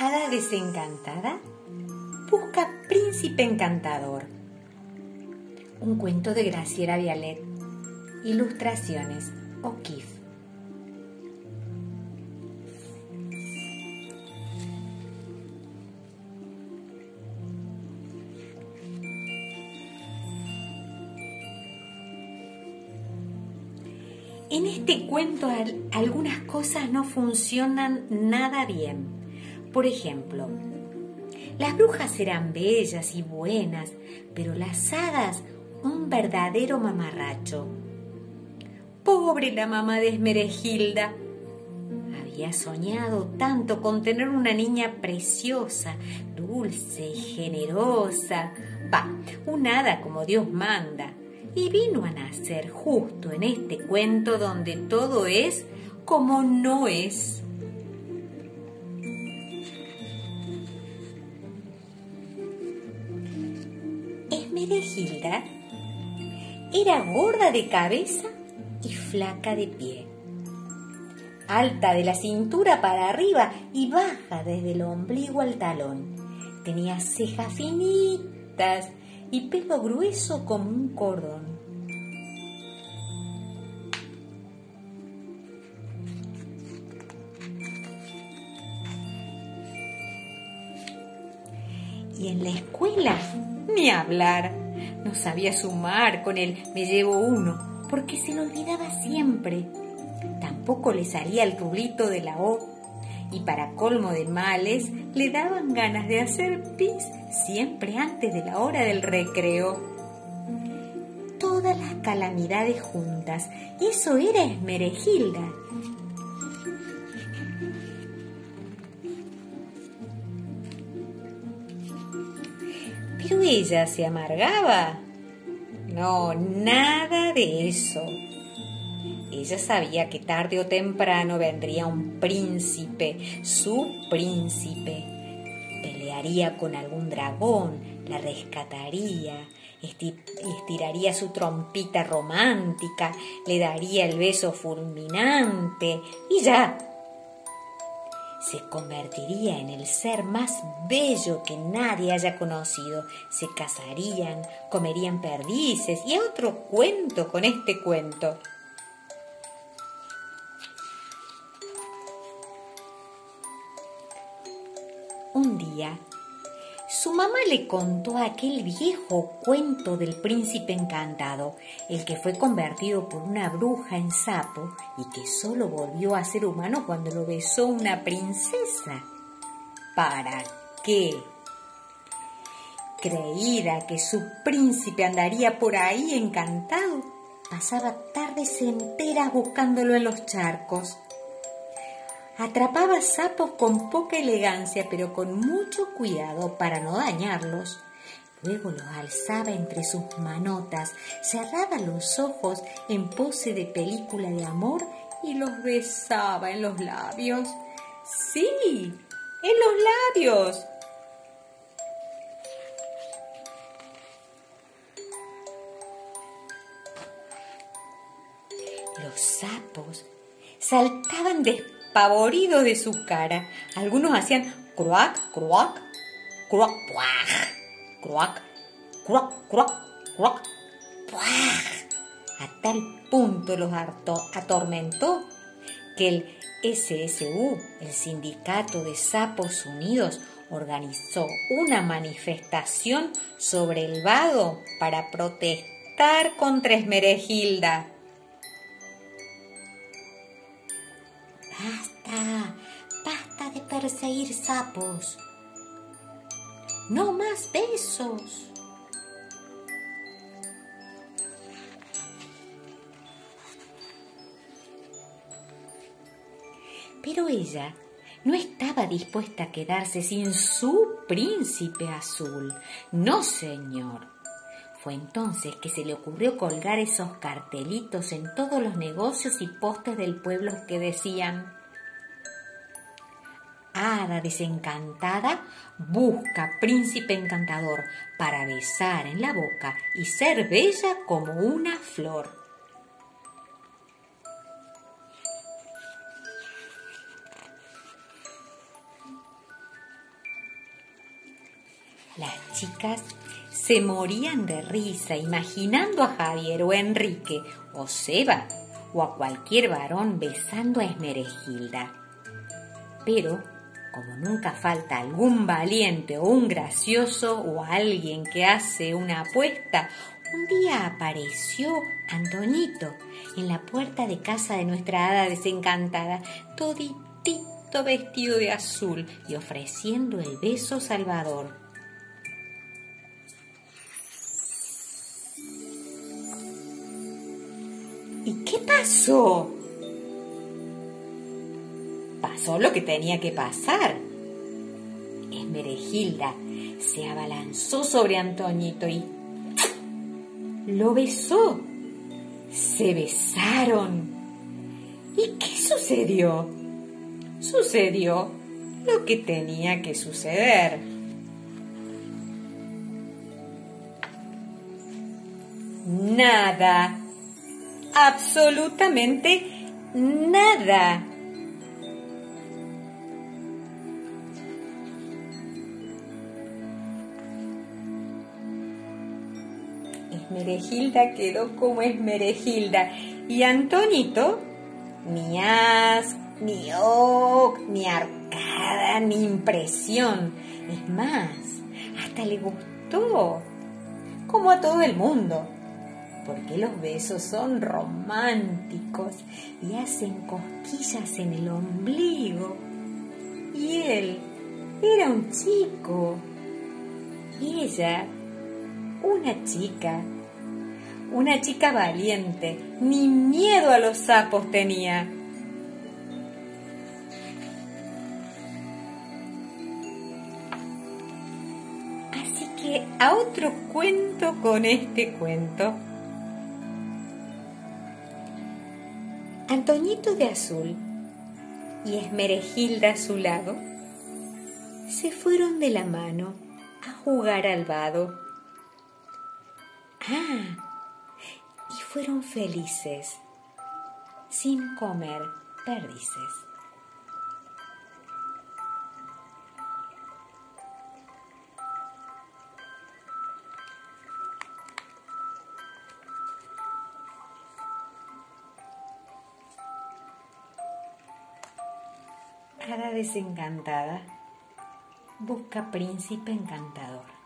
Hada desencantada busca príncipe encantador. Un cuento de Graciela Vialet. Ilustraciones O'Keeffe. En este cuento algunas cosas no funcionan nada bien. Por ejemplo, las brujas eran bellas y buenas, pero las hadas un verdadero mamarracho. Pobre la mamá de Esmeregilda. Había soñado tanto con tener una niña preciosa, dulce y generosa. Va, un hada como Dios manda y vino a nacer justo en este cuento donde todo es como no es. Esmeregilda era gorda de cabeza y flaca de pie, alta de la cintura para arriba y baja desde el ombligo al talón. Tenía cejas finitas y pelo grueso como un cordón. Y en la escuela, ni hablar. No sabía sumar con él me llevo uno, porque se lo olvidaba siempre. Tampoco le salía el rulito de la O y para colmo de males le daban ganas de hacer pis siempre antes de la hora del recreo. Todas las calamidades juntas, eso era Esmeregilda. Pero ella se amargaba. No, nada de eso. Ella sabía que tarde o temprano vendría un príncipe, su príncipe. Pelearía con algún dragón, la rescataría, estiraría su trompita romántica, le daría el beso fulminante y ya. Se convertiría en el ser más bello que nadie haya conocido. Se casarían, comerían perdices y otro cuento con este cuento. Un día, su mamá le contó aquel viejo cuento del príncipe encantado, el que fue convertido por una bruja en sapo y que solo volvió a ser humano cuando lo besó una princesa. ¿Para qué? Creída que su príncipe andaría por ahí encantado, pasaba tardes enteras buscándolo en los charcos Atrapaba sapos con poca elegancia, pero con mucho cuidado para no dañarlos. Luego los alzaba entre sus manotas, cerraba los ojos en pose de película de amor y los besaba en los labios. Sí, en los labios. Los sapos saltaban despacio pavoridos de su cara. Algunos hacían cruac, puaj, cruac, cruac, cruac, cruac, puaj. A tal punto los atormentó que el SSU, el Sindicato de Sapos Unidos, organizó una manifestación sobre el vado para protestar contra Esmeregilda. Basta, basta de perseguir sapos. No más besos. Pero ella no estaba dispuesta a quedarse sin su príncipe azul. No, señor. Fue entonces que se le ocurrió colgar esos cartelitos en todos los negocios y postes del pueblo que decían Hada desencantada busca príncipe encantador para besar en la boca y ser bella como una flor. Las chicas se morían de risa imaginando a Javier o Enrique o Seba o a cualquier varón besando a Esmeregilda. Pero, como nunca falta algún valiente o un gracioso o alguien que hace una apuesta, un día apareció Antonito en la puerta de casa de nuestra hada desencantada, toditito vestido de azul y ofreciendo el beso salvador. ¿Y qué pasó? Pasó lo que tenía que pasar. Esmerejilda se abalanzó sobre Antoñito y lo besó. Se besaron. ¿Y qué sucedió? Sucedió lo que tenía que suceder. Nada absolutamente nada. Esmerejilda quedó como Esmerejilda y Antonito ni as, ni oc, ni arcada, ni impresión. Es más, hasta le gustó, como a todo el mundo porque los besos son románticos y hacen cosquillas en el ombligo. Y él era un chico y ella una chica, una chica valiente, ni miedo a los sapos tenía. Así que a otro cuento con este cuento. Antoñito de azul y Esmerejilda a su lado se fueron de la mano a jugar al vado. Ah, y fueron felices sin comer perdices. Hada desencantada busca príncipe encantador.